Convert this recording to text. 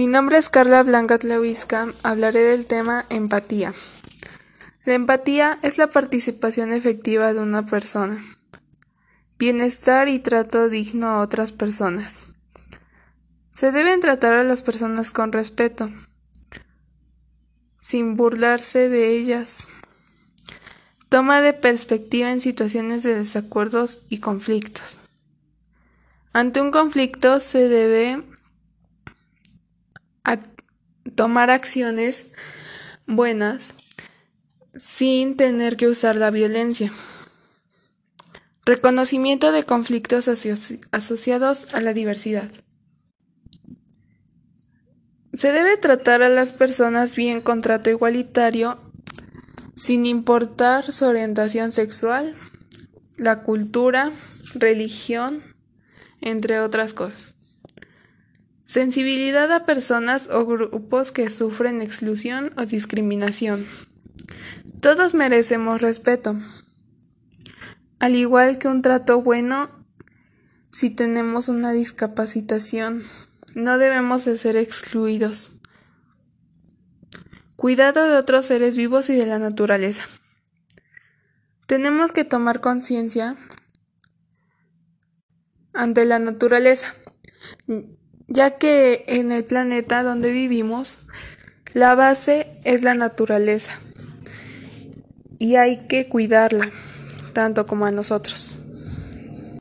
Mi nombre es Carla Blanca Tlahuisca. Hablaré del tema empatía. La empatía es la participación efectiva de una persona. Bienestar y trato digno a otras personas. Se deben tratar a las personas con respeto, sin burlarse de ellas. Toma de perspectiva en situaciones de desacuerdos y conflictos. Ante un conflicto se debe tomar acciones buenas sin tener que usar la violencia. Reconocimiento de conflictos asociados a la diversidad. Se debe tratar a las personas bien con trato igualitario sin importar su orientación sexual, la cultura, religión, entre otras cosas. Sensibilidad a personas o grupos que sufren exclusión o discriminación. Todos merecemos respeto. Al igual que un trato bueno si tenemos una discapacitación, no debemos de ser excluidos. Cuidado de otros seres vivos y de la naturaleza. Tenemos que tomar conciencia ante la naturaleza ya que en el planeta donde vivimos la base es la naturaleza y hay que cuidarla tanto como a nosotros.